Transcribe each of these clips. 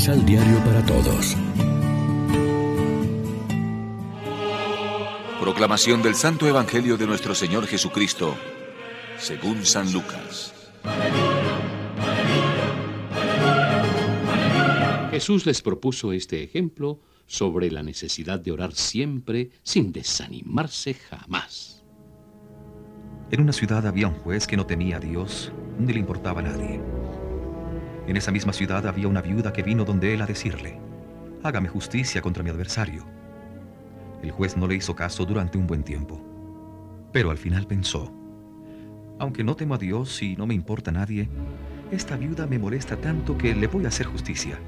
Misal Diario para Todos. Proclamación del Santo Evangelio de nuestro Señor Jesucristo, según San Lucas. Jesús les propuso este ejemplo sobre la necesidad de orar siempre sin desanimarse jamás. En una ciudad había un juez que no temía a Dios, ni le importaba a nadie. En esa misma ciudad había una viuda que vino donde él a decirle, hágame justicia contra mi adversario. El juez no le hizo caso durante un buen tiempo, pero al final pensó, aunque no temo a Dios y no me importa a nadie, esta viuda me molesta tanto que le voy a hacer justicia.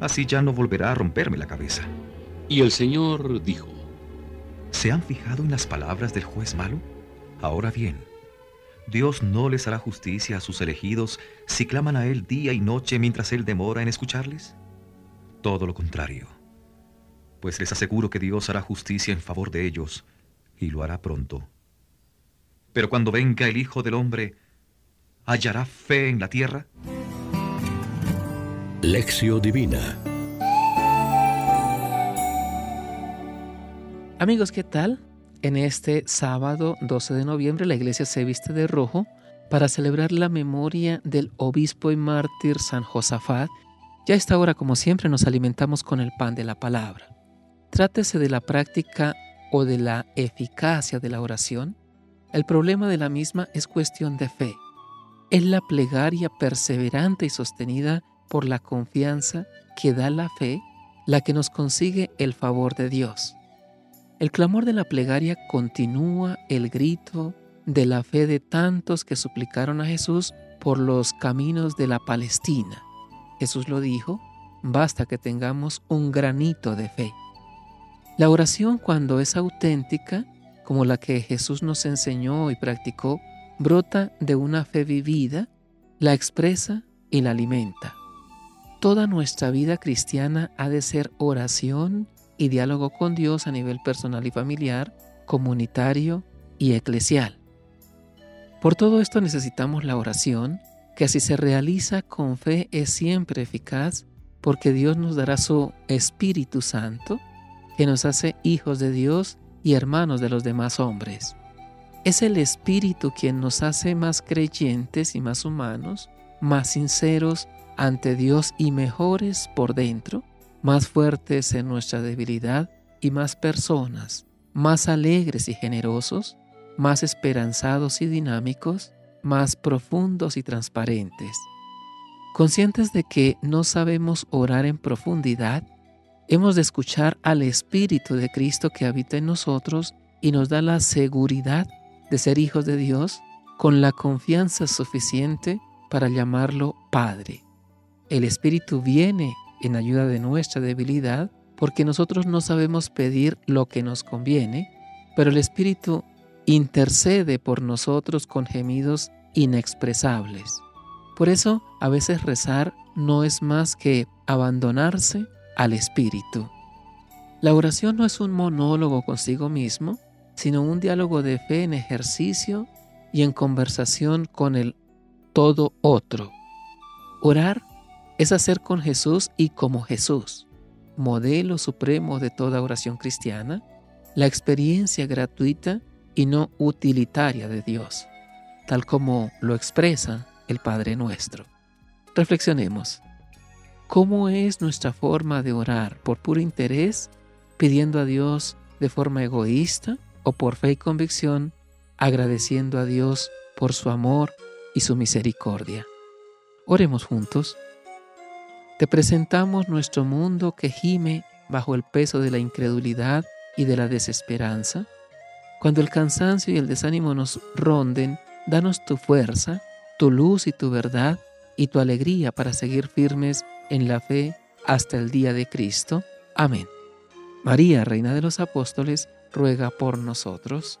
Así ya no volverá a romperme la cabeza. Y el Señor dijo, ¿se han fijado en las palabras del juez malo? Ahora bien, Dios no les hará justicia a sus elegidos si claman a Él día y noche mientras Él demora en escucharles? Todo lo contrario, pues les aseguro que Dios hará justicia en favor de ellos y lo hará pronto. Pero cuando venga el Hijo del Hombre, ¿hallará fe en la tierra? Lección Divina Amigos, ¿qué tal? En este sábado 12 de noviembre la iglesia se viste de rojo para celebrar la memoria del obispo y mártir San Josafat. Ya a esta hora, como siempre, nos alimentamos con el pan de la palabra. Trátese de la práctica o de la eficacia de la oración. El problema de la misma es cuestión de fe. Es la plegaria perseverante y sostenida por la confianza que da la fe la que nos consigue el favor de Dios. El clamor de la plegaria continúa el grito de la fe de tantos que suplicaron a Jesús por los caminos de la Palestina. Jesús lo dijo, basta que tengamos un granito de fe. La oración cuando es auténtica, como la que Jesús nos enseñó y practicó, brota de una fe vivida, la expresa y la alimenta. Toda nuestra vida cristiana ha de ser oración y diálogo con Dios a nivel personal y familiar, comunitario y eclesial. Por todo esto necesitamos la oración, que así se realiza con fe es siempre eficaz, porque Dios nos dará su Espíritu Santo, que nos hace hijos de Dios y hermanos de los demás hombres. Es el Espíritu quien nos hace más creyentes y más humanos, más sinceros ante Dios y mejores por dentro, más fuertes en nuestra debilidad y más personas, más alegres y generosos, más esperanzados y dinámicos, más profundos y transparentes. Conscientes de que no sabemos orar en profundidad, hemos de escuchar al Espíritu de Cristo que habita en nosotros y nos da la seguridad de ser hijos de Dios con la confianza suficiente para llamarlo Padre. El Espíritu viene en ayuda de nuestra debilidad, porque nosotros no sabemos pedir lo que nos conviene, pero el Espíritu intercede por nosotros con gemidos inexpresables. Por eso, a veces rezar no es más que abandonarse al Espíritu. La oración no es un monólogo consigo mismo, sino un diálogo de fe en ejercicio y en conversación con el todo otro. Orar es hacer con Jesús y como Jesús, modelo supremo de toda oración cristiana, la experiencia gratuita y no utilitaria de Dios, tal como lo expresa el Padre nuestro. Reflexionemos. ¿Cómo es nuestra forma de orar? ¿Por puro interés, pidiendo a Dios de forma egoísta o por fe y convicción, agradeciendo a Dios por su amor y su misericordia? Oremos juntos. Te presentamos nuestro mundo que gime bajo el peso de la incredulidad y de la desesperanza. Cuando el cansancio y el desánimo nos ronden, danos tu fuerza, tu luz y tu verdad y tu alegría para seguir firmes en la fe hasta el día de Cristo. Amén. María, Reina de los Apóstoles, ruega por nosotros.